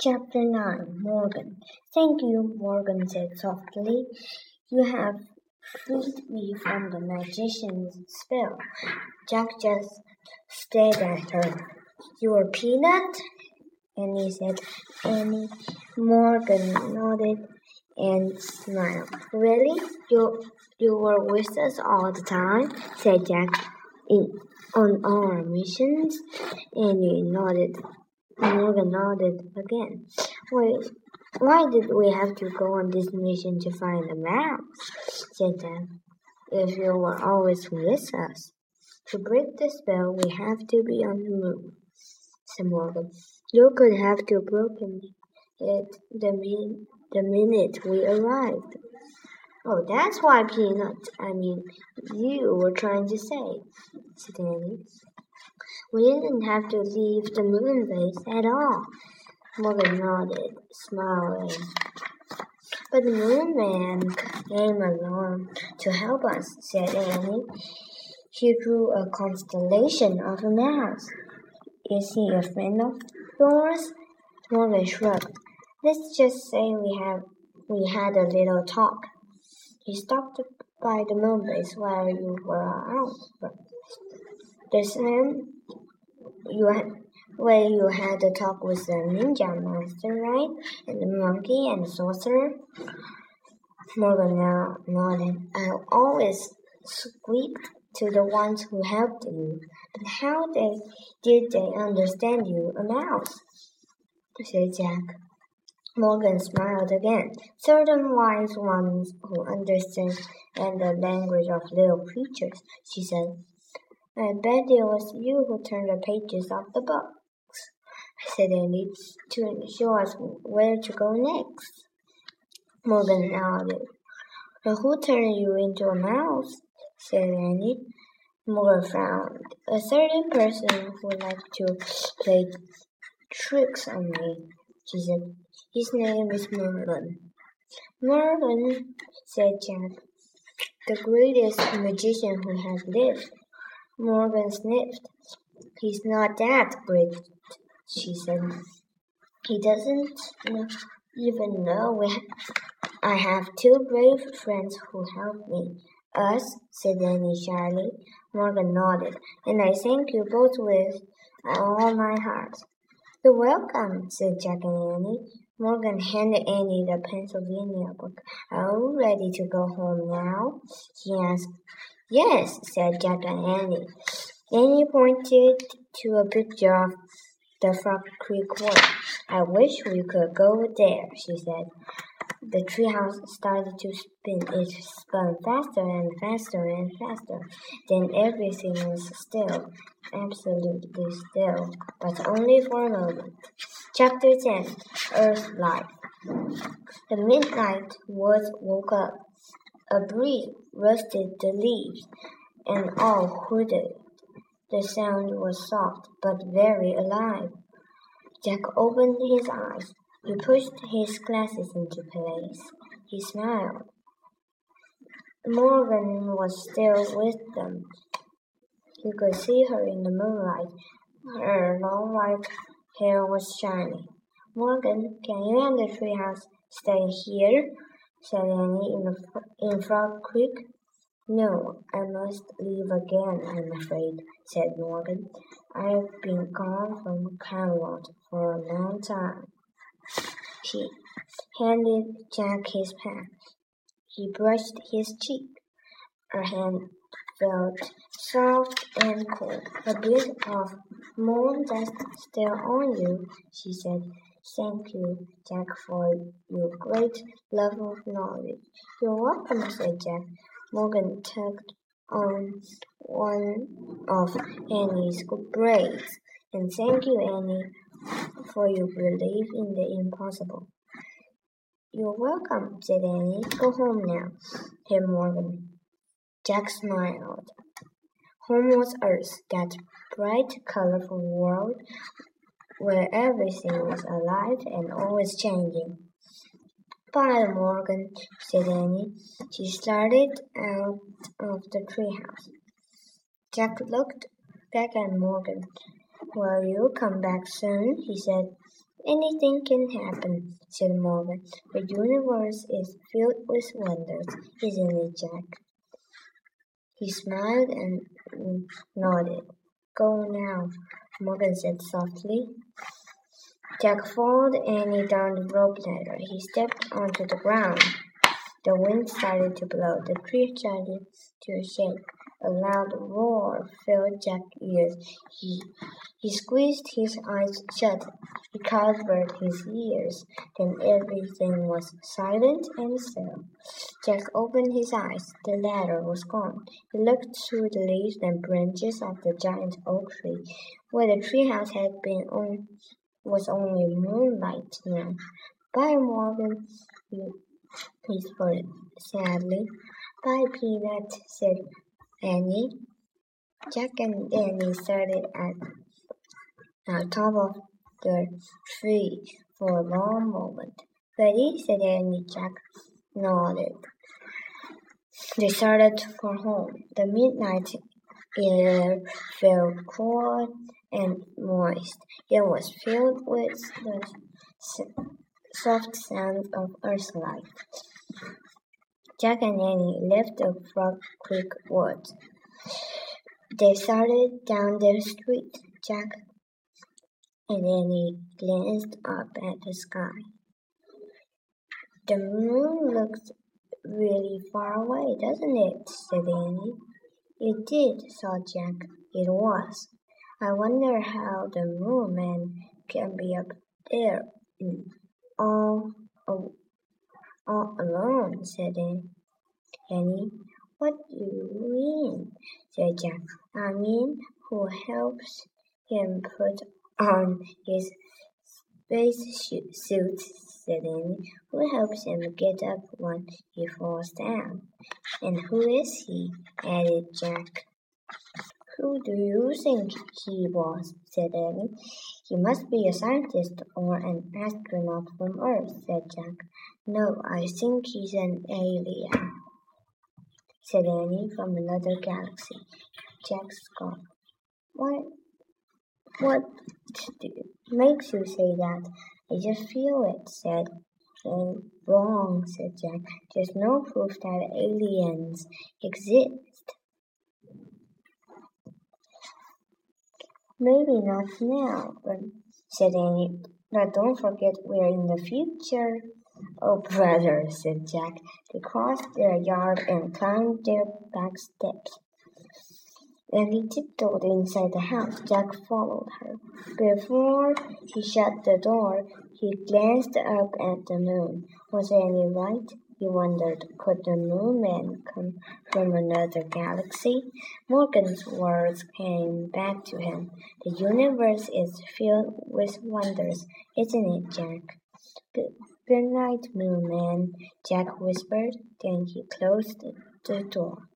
Chapter 9 Morgan Thank you, Morgan said softly. You have freed me from the magician's spell. Jack just stared at her. You're Peanut? Annie said. Annie Morgan nodded and smiled. Really? You you were with us all the time? said Jack. In on our missions? Annie nodded. Morgan nodded again. Wait, why did we have to go on this mission to find the map? said Jack. If you were always with us. To break the spell, we have to be on the move, said Morgan. You could have to broken it the, min- the minute we arrived. Oh, that's why Peanut, I mean, you were trying to say, said Annie. We didn't have to leave the moon base at all. Morgan nodded, smiling. But the moon man came along to help us, said Annie. He drew a constellation of a mouse. Is he a friend of yours? Morgan shrugged. Let's just say we have we had a little talk. He stopped by the moon base while you were out. The same you where you had a talk with the ninja master, right? And the monkey and the sorcerer. Morgan now nodded. I always squeak to the ones who helped you. But how they did they understand you, a mouse? said Jack. Morgan smiled again. Certain wise ones who understand and the language of little creatures, she said. I bet it was you who turned the pages of the books, said Annie, to show us where to go next. Morgan nodded. But who turned you into a mouse? said Annie. Morgan frowned. A certain person who liked to play tricks on me, she said. His name is Merlin. Merlin, said Jack, the greatest magician who has lived. Morgan sniffed. He's not that great, she said. He doesn't even know we ha- I have two brave friends who help me. Us, said Annie shyly. Morgan nodded. And I thank you both with uh, all my heart. You're welcome, said Jack and Annie. Morgan handed Annie the Pennsylvania book. Are you ready to go home now? he asked. Yes, said Jack and Annie. Annie pointed to a picture of the Frog Creek Woods. I wish we could go there, she said. The treehouse started to spin. It spun faster and faster and faster. Then everything was still, absolutely still, but only for a moment. Chapter 10 Earth Life The midnight woods woke up. A breeze rustled the leaves, and all hooted. The sound was soft, but very alive. Jack opened his eyes. He pushed his glasses into place. He smiled. Morgan was still with them. He could see her in the moonlight. Her long white hair was shining. Morgan, can you and the treehouse stay here? Said Annie in, in Frog Creek. No, I must leave again, I'm afraid, said Morgan. I've been gone from Camelot for a long time. She handed Jack his pen. He brushed his cheek. Her hand felt soft and cool. A bit of moon dust still on you, she said. Thank you, Jack, for your great love of knowledge. You're welcome, said Jack. Morgan tugged on one of Annie's good braids. And thank you, Annie, for your belief in the impossible. You're welcome, said Annie. Go home now, said Morgan. Jack smiled. Home was Earth, that bright, colorful world where everything was alive and always changing. Bye, Morgan, said Annie. She started out of the treehouse. Jack looked back at Morgan. Will you come back soon? he said. Anything can happen, said Morgan. The universe is filled with wonders, isn't it, Jack? He smiled and nodded. Go now, Morgan said softly. Jack followed Annie down the rope ladder. He stepped onto the ground. The wind started to blow. The tree started to shake. A loud roar filled Jack's ears. He, he squeezed his eyes shut. He covered his ears. Then everything was silent and still. Jack opened his eyes. The ladder was gone. He looked through the leaves and branches of the giant oak tree. Where the treehouse had been on was only moonlight now. Bye, Morgan, he whispered sadly. Bye, Peanut, said Annie. Jack and Annie started at the top of the tree for a long moment. Ready? said Annie. Jack nodded. They started for home. The midnight air felt cold and moist. It was filled with the soft sound of earthlight. Jack and Annie left the Frog Creek woods. They started down the street. Jack and Annie glanced up at the sky. The moon looks really far away, doesn't it? said Annie. It did, thought Jack. It was. I wonder how the moon man can be up there all, all alone, said Annie. What do you mean? said Jack. I mean, who helps him put on his space suit, said Annie. Who helps him get up when he falls down? And who is he? added Jack. Who do you think he was? said Annie. He must be a scientist or an astronaut from Earth, said Jack. No, I think he's an alien, said Annie from another galaxy. Jack scoffed. What, what makes you say that? I just feel it, said Annie. Wrong, said Jack. There's no proof that aliens exist. Maybe not now, said Annie. But don't forget we're in the future. Oh, brother, said Jack. They crossed their yard and climbed their back steps. Annie tiptoed inside the house. Jack followed her. Before he shut the door, he glanced up at the moon. Was Annie right? He wondered, could the moon man come from another galaxy? Morgan's words came back to him. The universe is filled with wonders, isn't it, Jack? Good, good night, moon man, Jack whispered. Then he closed the door.